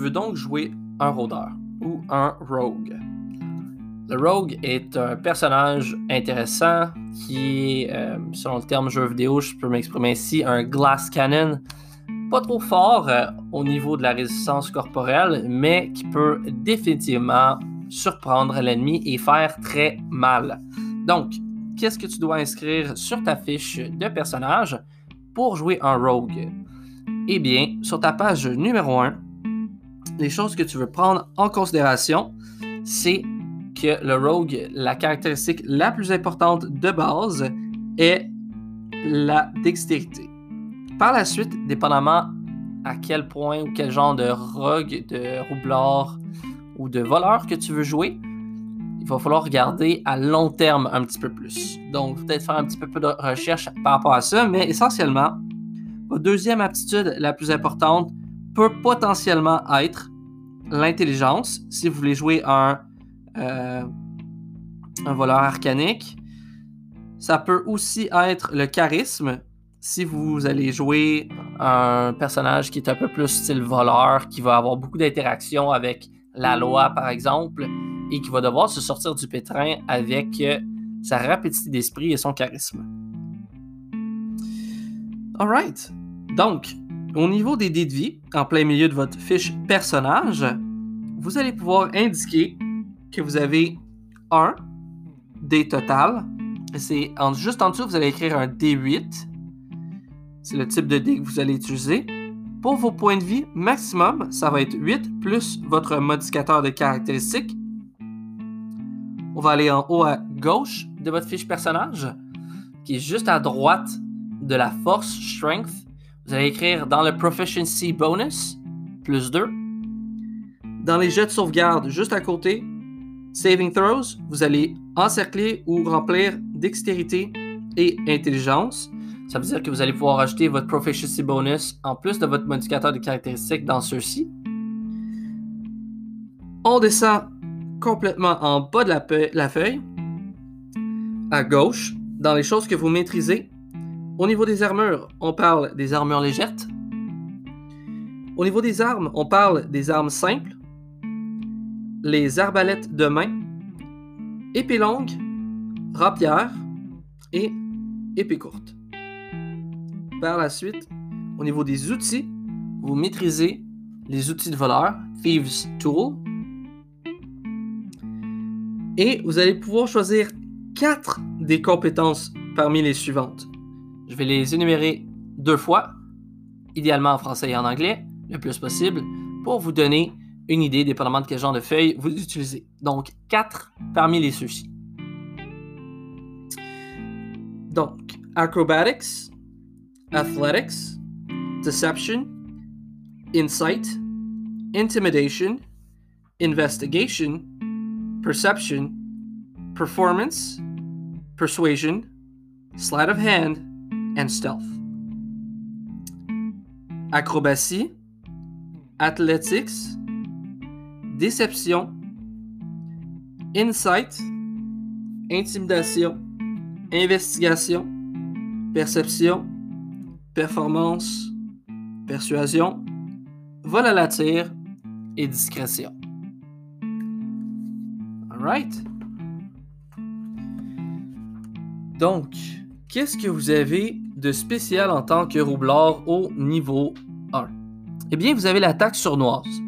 veux donc jouer un rôdeur ou un rogue? Le rogue est un personnage intéressant qui est, euh, selon le terme jeu vidéo, je peux m'exprimer ici, un glass cannon. Pas trop fort euh, au niveau de la résistance corporelle, mais qui peut définitivement surprendre l'ennemi et faire très mal. Donc, qu'est-ce que tu dois inscrire sur ta fiche de personnage pour jouer un rogue? Eh bien, sur ta page numéro 1, les choses que tu veux prendre en considération, c'est que le rogue, la caractéristique la plus importante de base est la dextérité. Par la suite, dépendamment à quel point ou quel genre de rogue, de roublard ou de voleur que tu veux jouer, il va falloir regarder à long terme un petit peu plus. Donc, peut-être faire un petit peu de recherche par rapport à ça, mais essentiellement, votre deuxième aptitude la plus importante peut potentiellement être l'intelligence, si vous voulez jouer un, euh, un voleur arcanique. Ça peut aussi être le charisme, si vous allez jouer un personnage qui est un peu plus style voleur, qui va avoir beaucoup d'interactions avec la loi, par exemple, et qui va devoir se sortir du pétrin avec euh, sa rapidité d'esprit et son charisme. Alright. Donc, au niveau des dés de vie, en plein milieu de votre fiche personnage, vous allez pouvoir indiquer que vous avez un dé total. C'est juste en dessous, vous allez écrire un D8. C'est le type de dé que vous allez utiliser. Pour vos points de vie maximum, ça va être 8 plus votre modificateur de caractéristiques. On va aller en haut à gauche de votre fiche personnage, qui est juste à droite de la force, strength. Vous allez écrire dans le proficiency bonus, plus 2. Dans les jets de sauvegarde, juste à côté, saving throws, vous allez encercler ou remplir dextérité et intelligence. Ça veut dire que vous allez pouvoir ajouter votre proficiency bonus en plus de votre modificateur de caractéristiques dans ceux-ci. On descend complètement en bas de la, la, feuille, à gauche, dans les choses que vous maîtrisez. Au niveau des armures, on parle des armures légères. Au niveau des armes, on parle des armes simples, les arbalètes de main, épée longue, rapière et épée courte. Par la suite, au niveau des outils, vous maîtrisez les outils de voleur, Thieves Tool. Et vous allez pouvoir choisir quatre des compétences parmi les suivantes. Je vais les énumérer deux fois, idéalement en français et en anglais, le plus possible, pour vous donner une idée, dépendamment de quel genre de feuille vous utilisez. Donc, quatre parmi les ceux-ci. Donc, acrobatics, athletics, deception, insight, intimidation, investigation, perception, performance, persuasion, sleight of hand, and stealth. Acrobatie, athletics, déception, insight, intimidation, investigation, perception, performance, persuasion, vol à la tire et discrétion. Alright? Donc, qu'est-ce que vous avez de spécial en tant que roublard au niveau 1? Eh bien, vous avez l'attaque sournoise.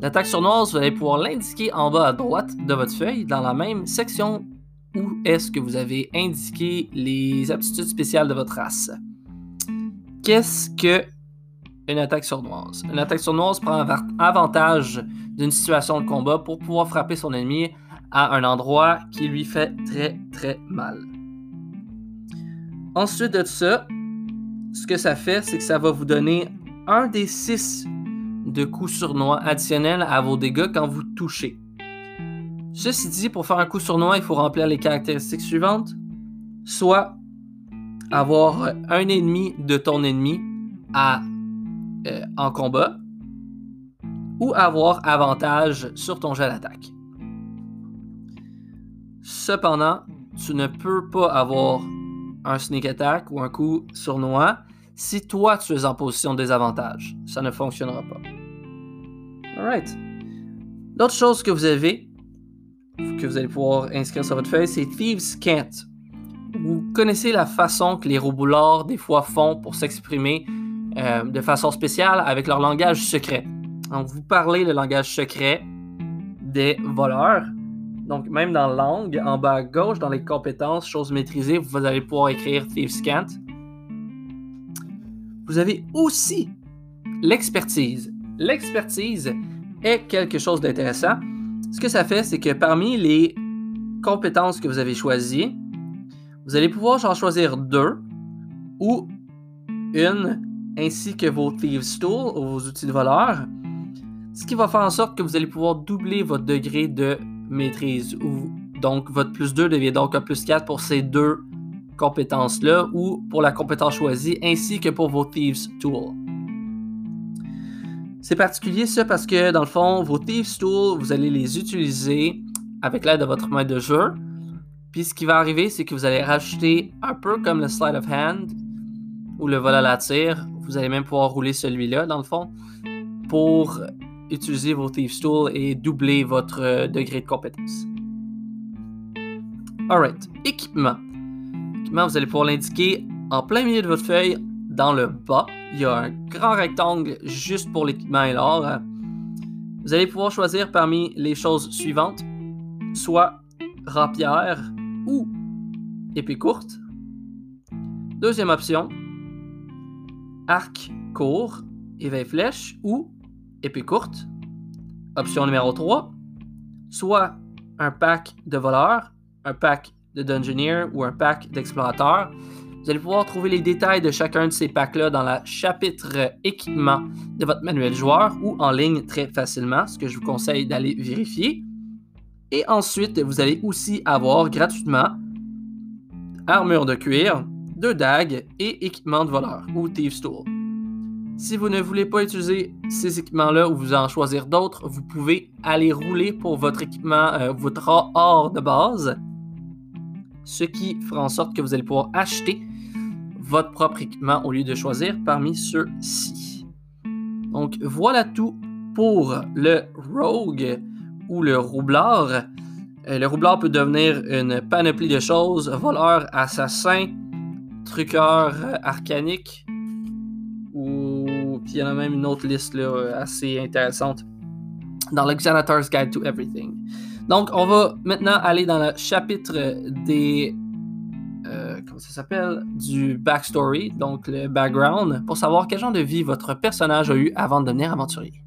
L'attaque sournoise, vous allez pouvoir l'indiquer en bas à droite de votre feuille dans la même section où est-ce que vous avez indiqué les aptitudes spéciales de votre race qu'est-ce que une attaque sournoise? Une attaque sournoise prend avantage d'une situation de combat pour pouvoir frapper son ennemi à un endroit qui lui fait très très mal. Ensuite de ça, ce que ça fait, c'est que ça va vous donner un des six de coups sournois additionnels à vos dégâts quand vous touchez. Ceci dit, pour faire un coup sournois, il faut remplir les caractéristiques suivantes. Soit avoir un ennemi de ton ennemi à, euh, en combat ou avoir avantage sur ton jet d'attaque. Cependant, tu ne peux pas avoir un sneak attack ou un coup sournois si toi tu es en position de désavantage. Ça ne fonctionnera pas. Alright. L'autre chose que vous avez, que vous allez pouvoir inscrire sur votre feuille, c'est Thieves Can't. Vous connaissez la façon que les rouboulards des fois font pour s'exprimer euh, de façon spéciale avec leur langage secret. Donc, vous parlez le langage secret des voleurs. Donc, même dans langue, en bas à gauche, dans les compétences, choses maîtrisées, vous allez pouvoir écrire Thieves Can't. Vous avez aussi l'expertise. L'expertise est quelque chose d'intéressant. Ce que ça fait, c'est que parmi les compétences que vous avez choisies, vous allez pouvoir en choisir deux ou une ainsi que vos Thieves Tools ou vos outils de voleur. Ce qui va faire en sorte que vous allez pouvoir doubler votre degré de maîtrise. Ou, donc, votre plus 2 devient donc un plus 4 pour ces deux compétences-là ou pour la compétence choisie ainsi que pour vos Thieves Tools. C'est particulier ça parce que dans le fond, vos Thieves Tools, vous allez les utiliser avec l'aide de votre maître de jeu. Puis ce qui va arriver, c'est que vous allez rajouter un peu comme le Slide of Hand ou le vol à la tire. Vous allez même pouvoir rouler celui-là dans le fond pour utiliser vos Thieves Tools et doubler votre euh, degré de compétence. Alright, équipement. Équipement, vous allez pouvoir l'indiquer en plein milieu de votre feuille dans le bas il y a un grand rectangle juste pour l'équipement et l'or. Vous allez pouvoir choisir parmi les choses suivantes, soit rapière ou épée courte. Deuxième option, arc court, éveil flèche ou épée courte. Option numéro 3, soit un pack de voleurs, un pack de dungeoneer ou un pack d'explorateur. Vous allez pouvoir trouver les détails de chacun de ces packs-là dans le chapitre équipement de votre manuel joueur ou en ligne très facilement, ce que je vous conseille d'aller vérifier. Et ensuite, vous allez aussi avoir gratuitement armure de cuir, deux dagues et équipement de voleur ou Thieves Tool. Si vous ne voulez pas utiliser ces équipements-là ou vous en choisir d'autres, vous pouvez aller rouler pour votre équipement, euh, votre or de base, ce qui fera en sorte que vous allez pouvoir acheter votre propre équipement au lieu de choisir parmi ceux-ci. Donc voilà tout pour le Rogue ou le Roublard. Euh, le Roublard peut devenir une panoplie de choses voleur, assassin, truqueur arcanique, ou il y en a même une autre liste là, assez intéressante dans l'Exanator's Guide to Everything. Donc, on va maintenant aller dans le chapitre des ça s'appelle, du backstory, donc le background, pour savoir quel genre de vie votre personnage a eu avant de devenir aventurier.